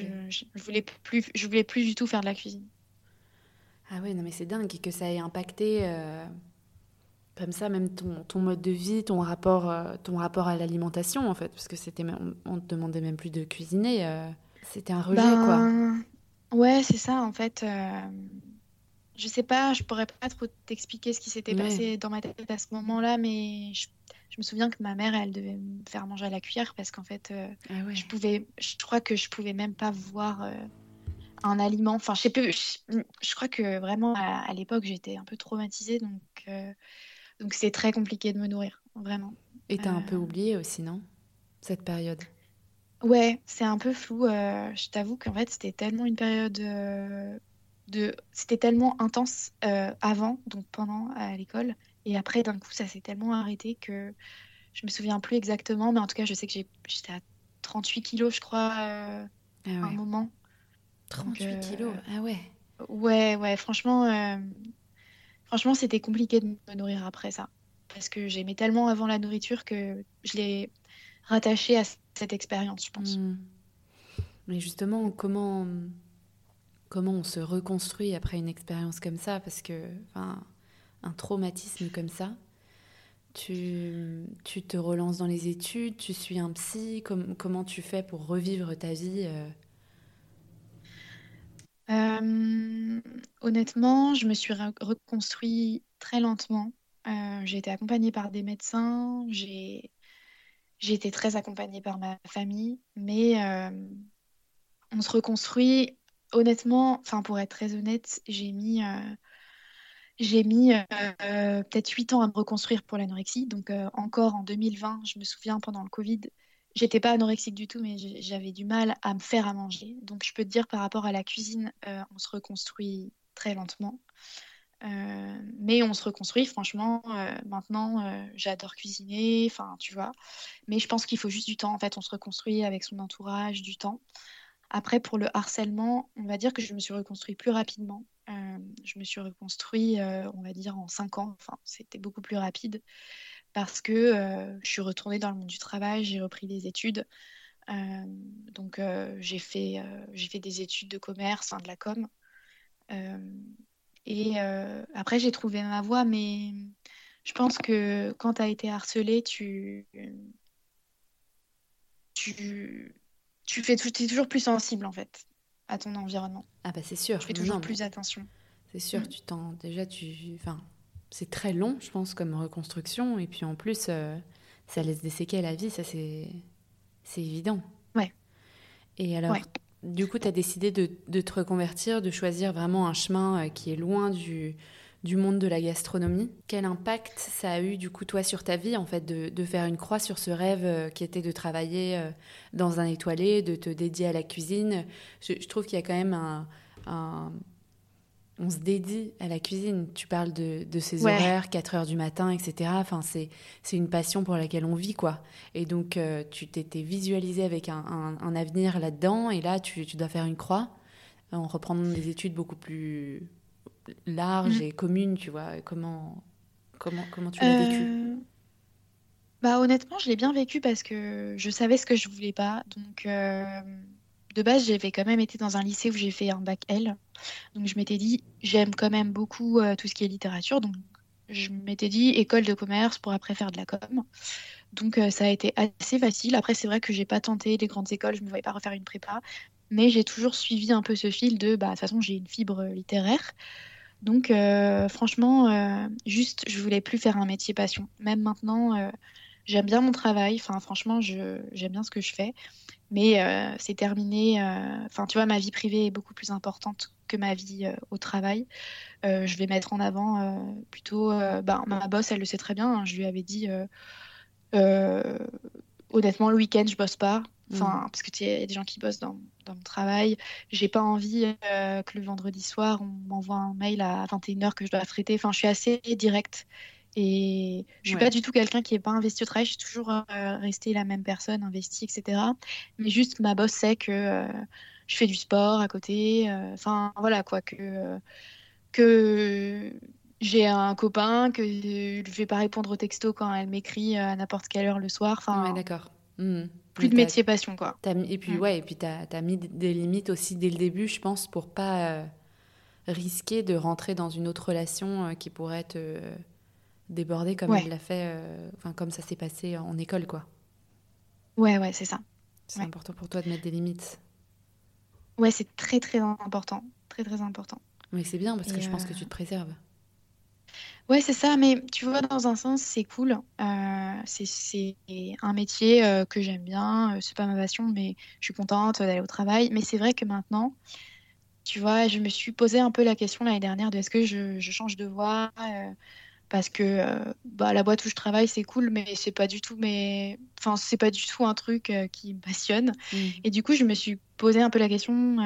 Euh, je, voulais plus, je voulais plus du tout faire de la cuisine.
Ah ouais, non mais c'est dingue que ça ait impacté euh, comme ça même ton, ton, mode de vie, ton rapport, ton rapport à l'alimentation en fait, parce que c'était, on, te demandait même plus de cuisiner, c'était un rejet quoi.
Ouais, c'est ça, en fait. Euh, je sais pas, je pourrais pas trop t'expliquer ce qui s'était passé dans ma tête à ce moment-là, mais je, me souviens que ma mère, elle devait me faire manger à la cuillère parce qu'en fait, euh, ah je pouvais, je crois que je pouvais même pas voir euh, un aliment. Enfin, je sais plus, je, crois que vraiment à, l'époque, j'étais un peu traumatisée, donc donc c'est très compliqué de me nourrir, vraiment.
Et t'as un peu oublié aussi, non Cette période?
Ouais, c'est un peu flou. Euh, je t'avoue qu'en fait, c'était tellement une période euh, de. C'était tellement intense euh, avant, donc pendant à l'école. Et après, d'un coup, ça s'est tellement arrêté que je me souviens plus exactement. Mais en tout cas, je sais que j'étais à 38 kilos, je crois, ah à un moment.
38 kilos, ah ouais.
Ouais, ouais, franchement, franchement, c'était compliqué de me nourrir après ça. Parce que j'aimais tellement avant la nourriture que je l'ai rattaché à cette expérience, je pense. Hmm.
Mais justement, comment, comment on se reconstruit après une expérience comme ça? Parce que, enfin, un traumatisme comme ça, tu, tu te relances dans les études, tu suis un psy, comment tu fais pour revivre ta vie euh?
honnêtement, je me suis reconstruit très lentement. j'ai été accompagnée par des médecins, j'ai été très accompagnée par ma famille, mais on se reconstruit. Honnêtement, enfin pour être très honnête, j'ai mis j'ai mis peut-être 8 ans à me reconstruire pour l'anorexie. Donc encore en 2020, je me souviens pendant le Covid, j'étais pas anorexique du tout, mais j'avais du mal à me faire à manger. Donc je peux te dire par rapport à la cuisine, on se reconstruit très lentement. Mais on se reconstruit, franchement. maintenant, j'adore cuisiner, enfin, tu vois. Mais je pense qu'il faut juste du temps. En fait, on se reconstruit avec son entourage, du temps. Après, pour le harcèlement, on va dire que je me suis reconstruit plus rapidement. Euh, je me suis reconstruit, euh, on va dire, en cinq ans. Enfin, c'était beaucoup plus rapide parce que euh, je suis retournée dans le monde du travail, j'ai repris des études. donc, j'ai fait, j'ai fait des études de commerce, hein, de la com. Et après, j'ai trouvé ma voie, mais je pense que quand tu as été harcelée, tu, tu, tu fais, es toujours plus sensible en fait à ton environnement.
Ah bah c'est sûr.
Tu fais toujours plus attention.
C'est sûr, mm. tu t'en déjà tu enfin c'est très long je pense comme reconstruction et puis en plus euh, ça laisse des séquelles à la vie, ça c'est c'est évident.
Ouais.
Et alors du coup tu as décidé de, te reconvertir, de choisir vraiment un chemin euh, qui est loin du du monde de la gastronomie. Quel impact ça a eu du coup toi sur ta vie en fait de, faire une croix sur ce rêve euh, qui était de travailler euh, dans un étoilé, de te dédier à la cuisine? Je, trouve qu'il y a quand même un, On se dédie à la cuisine. Tu parles de, ces horaires, 4 heures du matin, etc. Enfin, c'est, c'est une passion pour laquelle on vit, quoi. Et donc, euh, tu t'étais visualisé avec un, avenir là-dedans, et là, tu, tu dois faire une croix en reprenant des études beaucoup plus large mm. et commune, tu vois. Comment, comment, comment tu l'as vécu? euh,
bah, Honnêtement, je l'ai bien vécu parce que je savais ce que je voulais pas. Donc, euh, de base, j'avais quand même été dans un lycée où j'ai fait un bac L. Donc, je m'étais dit, j'aime quand même beaucoup euh, tout ce qui est littérature. Donc, je m'étais dit école de commerce pour après faire de la com. Donc, ça a été assez facile. Après, c'est vrai que j'ai pas tenté les grandes écoles, je ne me voyais pas refaire une prépa. Mais j'ai toujours suivi un peu ce fil de, bah, de toute façon, j'ai une fibre littéraire. Donc, euh, franchement, euh, juste, je voulais plus faire un métier passion. Même maintenant, euh, j'aime bien mon travail. Enfin, franchement, j'aime bien ce que je fais. Mais c'est terminé. Enfin, tu vois, ma vie privée est beaucoup plus importante que ma vie au travail. je vais mettre en avant plutôt. Bah, ma boss, elle le sait très bien. Hein. je lui avais dit honnêtement, le week-end, je bosse pas. Enfin, mm. parce que il y a des gens qui bossent dans, dans mon travail. J'ai pas envie euh, que le vendredi soir, on m'envoie un mail à 21h que je dois traiter. Enfin, je suis assez directe. Et je suis pas du tout quelqu'un qui est pas investi au travail. Je suis toujours euh, restée la même personne, investie, etc. Mais juste, ma boss sait que euh, je fais du sport à côté. Enfin, voilà, quoi. Que, que j'ai un copain, que je vais pas répondre au texto quand elle m'écrit à n'importe quelle heure le soir. Enfin,
d'accord. Mmh
plus de métier passion quoi.
et puis ouais, et puis tu as, mis des limites aussi dès le début, je pense, pour pas euh, risquer de rentrer dans une autre relation euh, qui pourrait te euh, déborder comme elle l'a fait, enfin comme ça s'est passé en école quoi.
Ouais ouais c'est ça.
C'est important pour toi de mettre des limites.
Ouais c'est très très important, très très important.
Mais c'est bien parce que je pense que tu te préserves.
Ouais, c'est ça, mais tu vois, dans un sens, c'est cool. Euh, c'est un métier euh, que j'aime bien. Euh, c'est pas ma passion, mais je suis contente d'aller au travail. Mais c'est vrai que maintenant, tu vois, je me suis posé un peu la question l'année dernière de est-ce que je, change de voie parce que bah, la boîte où je travaille, c'est cool, mais c'est pas du tout mais enfin, c'est pas du tout un truc qui me passionne. Mmh. Et du coup, je me suis posé un peu la question.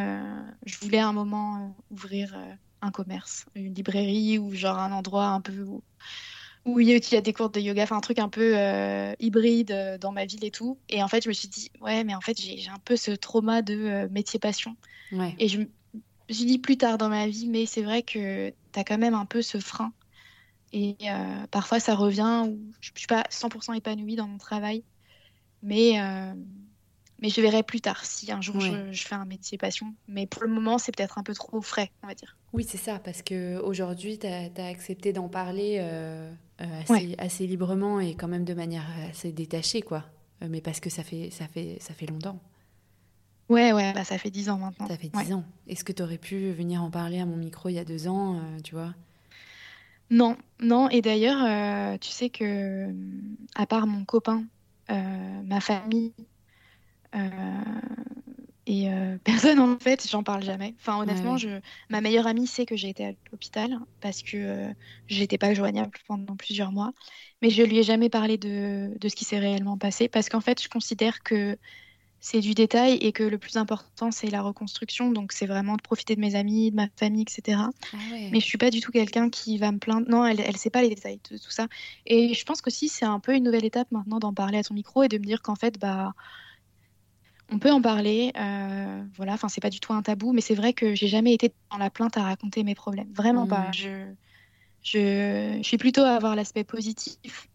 je voulais à un moment ouvrir un commerce, une librairie ou genre un endroit un peu où, il, y a, des cours de yoga, enfin un truc un peu euh, hybride euh, dans ma ville et tout. Et en fait, je me suis dit, ouais, mais en fait, j'ai un peu ce trauma de euh, métier passion. Et je, je dis plus tard dans ma vie, mais c'est vrai que tu as quand même un peu ce frein. Et parfois, ça revient où je ne suis pas 100% épanouie dans mon travail. Mais mais je verrai plus tard si un jour je, fais un métier passion. Mais pour le moment, c'est peut-être un peu trop frais, on va dire.
Oui, c'est ça, parce qu'aujourd'hui, tu as, accepté d'en parler euh, euh, assez, librement et quand même de manière assez détachée, quoi. Euh, mais parce que ça fait, ça fait, ça fait longtemps.
Ouais, ouais, bah, ça fait dix ans maintenant.
Ça fait dix ans. Est-ce que tu aurais pu venir en parler à mon micro il y a deux ans, euh, tu vois?
Non, non. Et d'ailleurs, euh, tu sais que, à part mon copain, ma famille, et personne en fait, j'en parle jamais. Enfin, honnêtement, je... ma meilleure amie sait que j'ai été à l'hôpital parce que j'étais pas joignable pendant plusieurs mois. Mais je lui ai jamais parlé de, de ce qui s'est réellement passé parce qu'en fait, je considère que c'est du détail et que le plus important, c'est la reconstruction. Donc, c'est vraiment de profiter de mes amis, de ma famille, etc. Ah Mais je suis pas du tout quelqu'un qui va me plaindre. Non, elle ne sait pas les détails de tout ça. Et je pense qu'aussi, c'est un peu une nouvelle étape maintenant d'en parler à ton micro et de me dire qu'en fait, bah, on peut en parler. Euh, voilà, enfin, c'est pas du tout un tabou. Mais c'est vrai que j'ai jamais été dans la plainte à raconter mes problèmes. Vraiment pas. Je, je, je suis plutôt à avoir l'aspect positif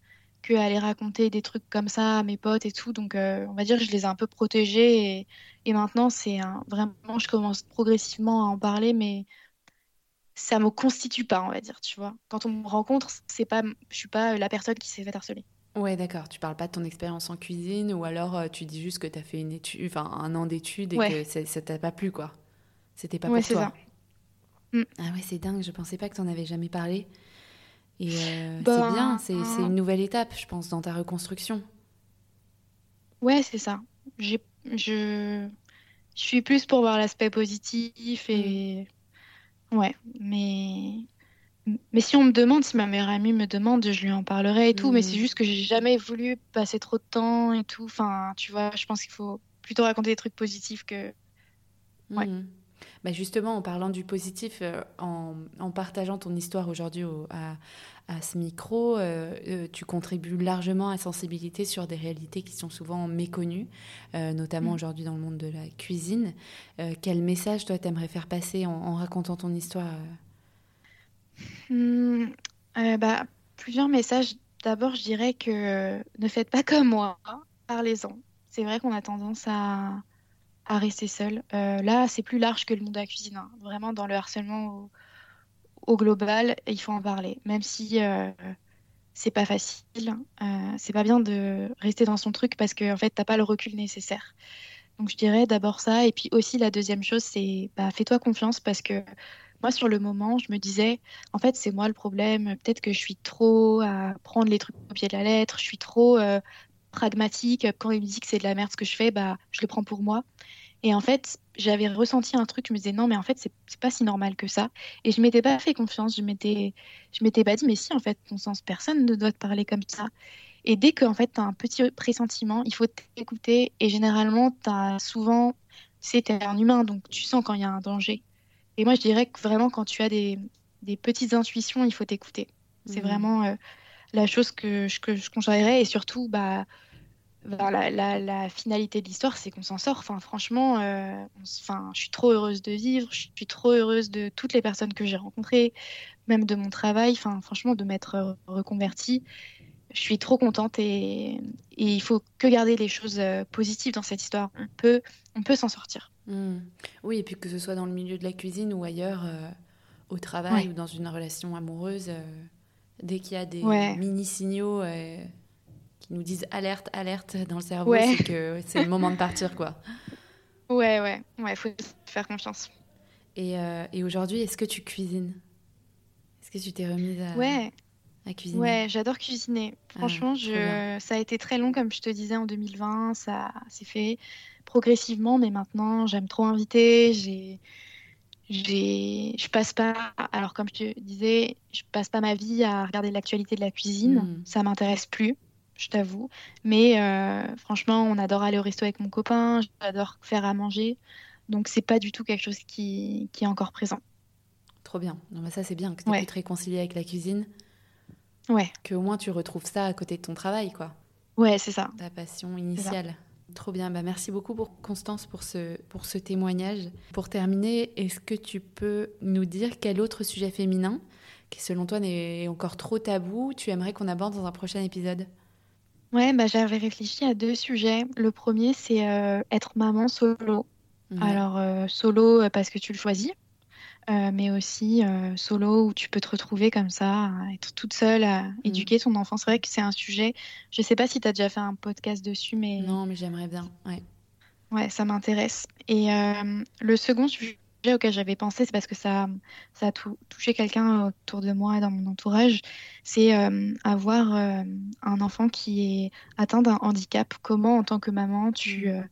que aller raconter des trucs comme ça à mes potes et tout. Donc, euh, on va dire que je les ai un peu protégés. Et, maintenant, c'est vraiment, je commence progressivement à en parler, mais ça me constitue pas, on va dire, tu vois. Quand on me rencontre, c'est pas, je suis pas la personne qui s'est fait harceler.
Ouais, d'accord. Tu parles pas de ton expérience en cuisine ou alors euh, tu dis juste que tu as fait une étude, enfin un an d'études et que ça, t'a pas plu, quoi. C'était pas pour toi. Ça. Mm. Ah ouais, c'est dingue. Je pensais pas que tu en avais jamais parlé. Et euh, c'est ben, bien, c'est une nouvelle étape, je pense, dans ta reconstruction.
Ouais, c'est ça. Je, je suis plus pour voir l'aspect positif et. Mm. Ouais, mais. Mais si on me demande, si ma meilleure amie me demande, je lui en parlerai et tout. Mais c'est mm. juste que j'ai jamais voulu passer trop de temps et tout. Enfin, tu vois, je pense qu'il faut plutôt raconter des trucs positifs que. Ouais.
Mm. Bah, justement, en parlant du positif, euh, en, partageant ton histoire aujourd'hui à, ce micro, euh, euh, tu contribues largement à sensibilité sur des réalités qui sont souvent méconnues, notamment mm. aujourd'hui dans le monde de la cuisine. quel message, toi, t'aimerais faire passer en, racontant ton histoire
bah, Plusieurs messages. D'abord, je dirais que ne faites pas comme moi, parlez-en. C'est vrai qu'on a tendance à à rester seul. Euh, là, c'est plus large que le monde de la cuisine. Hein. Vraiment, dans le harcèlement au, global, il faut en parler. Même si euh, c'est pas facile, euh, c'est pas bien de rester dans son truc parce qu'en en fait, t'as pas le recul nécessaire. Donc, je dirais d'abord ça. Et puis aussi, la deuxième chose, c'est bah, fais-toi confiance parce que moi, sur le moment, je me disais, en fait, c'est moi le problème. Peut-être que je suis trop à prendre les trucs au pied de la lettre. Je suis trop pragmatique. Quand il me dit que c'est de la merde ce que je fais, bah, je le prends pour moi. Et en fait, j'avais ressenti un truc, je me disais non, mais en fait, c'est pas si normal que ça. Et je m'étais pas fait confiance, je m'étais, je m'étais pas dit, mais si, en fait, ton sens, personne ne doit te parler comme ça. Et dès que en fait, tu as un petit pressentiment, il faut t'écouter. Et généralement, tu as souvent, c'est un humain, donc tu sens quand il y a un danger. Et moi, je dirais que vraiment, quand tu as des, des petites intuitions, il faut t'écouter. C'est mmh. vraiment euh, la chose que, que je conseillerais. Et surtout, bah, la, finalité de l'histoire, c'est qu'on s'en sort. Enfin, franchement, euh, enfin, je suis trop heureuse de vivre. Je suis trop heureuse de toutes les personnes que j'ai rencontrées, même de mon travail. Enfin, franchement, de m'être euh, reconvertie. Je suis trop contente et, il faut que garder les choses euh, positives dans cette histoire. On peut, on peut s'en sortir.
Mmh. Oui, et puis que ce soit dans le milieu de la cuisine ou ailleurs, au travail ou dans une relation amoureuse, dès qu'il y a des mini signaux qui nous disent alerte, alerte dans le cerveau, c'est que c'est le moment de partir, quoi.
Ouais, ouais, ouais, faut faire confiance.
Et, euh, et aujourd'hui, est-ce que tu cuisines? Est-ce que tu t'es remise à,
ouais.
à cuisiner?
Ouais, j'adore cuisiner. Ah, Franchement, je... ça a été très long, comme je te disais, en 2020. Ça s'est fait progressivement, mais maintenant, j'aime trop inviter. J'ai je passe pas alors comme je te disais je passe pas ma vie à regarder l'actualité de la cuisine hmm. ça m'intéresse plus je t'avoue. Mais euh, franchement, on adore aller au resto avec mon copain, j'adore faire à manger. Donc, c'est pas du tout quelque chose qui, qui est encore présent.
Trop bien. Non, mais ça, c'est bien que tu ouais. te réconcilier avec la cuisine.
Ouais.
Qu'au moins, tu retrouves ça à côté de ton travail, quoi.
Ouais, c'est ça.
Ta passion initiale. Trop bien. Bah, merci beaucoup, pour Constance, pour ce, pour ce témoignage. Pour terminer, est-ce que tu peux nous dire quel autre sujet féminin, qui selon toi n'est encore trop tabou, tu aimerais qu'on aborde dans un prochain épisode?
Ouais, bah, j'avais réfléchi à deux sujets. Le premier, c'est euh, être maman solo. Alors, euh, solo euh, parce que tu le choisis, mais aussi solo où tu peux te retrouver comme ça, être toute seule, à mmh. éduquer ton enfant. C'est vrai que c'est un sujet. Je sais pas si tu as déjà fait un podcast dessus, mais.
Non, mais j'aimerais bien. Ouais.
Ouais, ça m'intéresse. Et le second sujet auquel j'avais pensé, c'est parce que ça, ça a touché quelqu'un autour de moi et dans mon entourage, c'est avoir un enfant qui est atteint d'un handicap. Comment, en tant que maman, tu, mmh.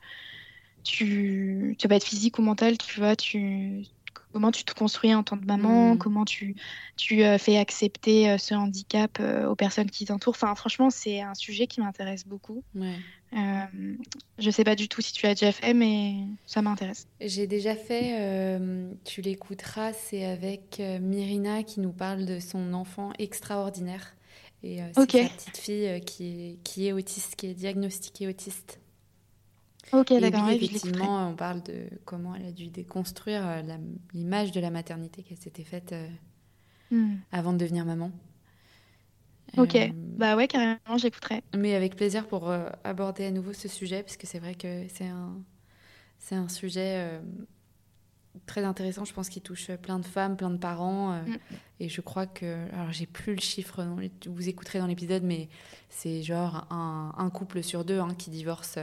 tu, tu vas être physique ou mental, tu vois, tu, comment tu te construis en tant que maman, mmh. comment tu, tu fais accepter ce handicap aux personnes qui t'entourent. Enfin, franchement, c'est un sujet qui m'intéresse beaucoup. Ouais. Euh, je sais pas du tout si tu l'as déjà fait, mais ça m'intéresse.
J'ai déjà fait, euh, tu l'écouteras, c'est avec euh, Myrina qui nous parle de son enfant extraordinaire. Et c'est sa petite fille qui, est, qui est autiste, qui est diagnostiquée autiste.
Ok, d'accord.
effectivement, on parle de comment elle a dû déconstruire l'image de la maternité qu'elle s'était faite hmm. avant de devenir maman.
Ok, euh, bah ouais, carrément, j'écouterai.
Mais avec plaisir pour euh, aborder à nouveau ce sujet, parce que c'est vrai que c'est un, c'est un sujet euh, très intéressant, je pense, qui touche plein de femmes, plein de parents. Mm. Et je crois que, alors j'ai plus le chiffre, vous écouterez dans l'épisode, mais c'est genre un, un, couple sur deux hein, qui divorce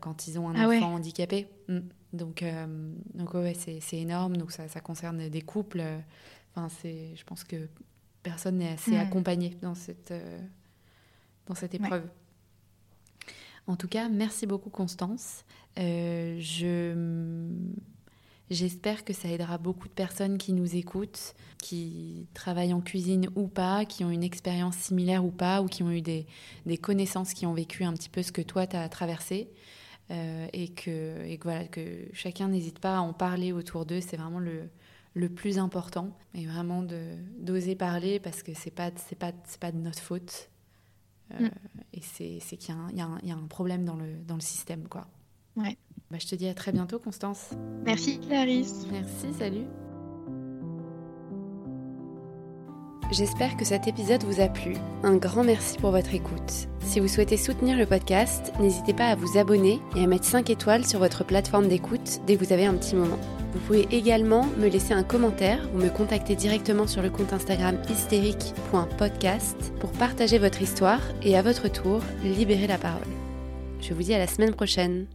quand ils ont un ah enfant handicapé. Mm. Donc, donc ouais, c'est, c'est énorme, donc ça, ça concerne des couples. Enfin, c'est, je pense que personne n'est assez mm. accompagné dans cette, euh, dans cette épreuve. En tout cas, merci beaucoup Constance. Euh, je J'espère que ça aidera beaucoup de personnes qui nous écoutent, qui travaillent en cuisine ou pas, qui ont une expérience similaire ou pas, ou qui ont eu des, des connaissances, qui ont vécu un petit peu ce que toi, tu as traversé. Euh, et, que, et que, voilà, que chacun n'hésite pas à en parler autour d'eux. C'est vraiment le, le plus important et vraiment d'oser parler parce que c'est pas c'est pas c'est pas de notre faute euh, mm. et c'est qu'il y, y, y, a un problème dans le dans le système quoi.
Ouais.
Bah, je te dis à très bientôt Constance.
Merci Clarisse.
Merci, salut. J'espère que cet épisode vous a plu. Un grand merci pour votre écoute. Si vous souhaitez soutenir le podcast, n'hésitez pas à vous abonner et à mettre 5 étoiles sur votre plateforme d'écoute dès que vous avez un petit moment. Vous pouvez également me laisser un commentaire ou me contacter directement sur le compte Instagram hystérique.podcast pour partager votre histoire et à votre tour libérer la parole. Je vous dis à la semaine prochaine.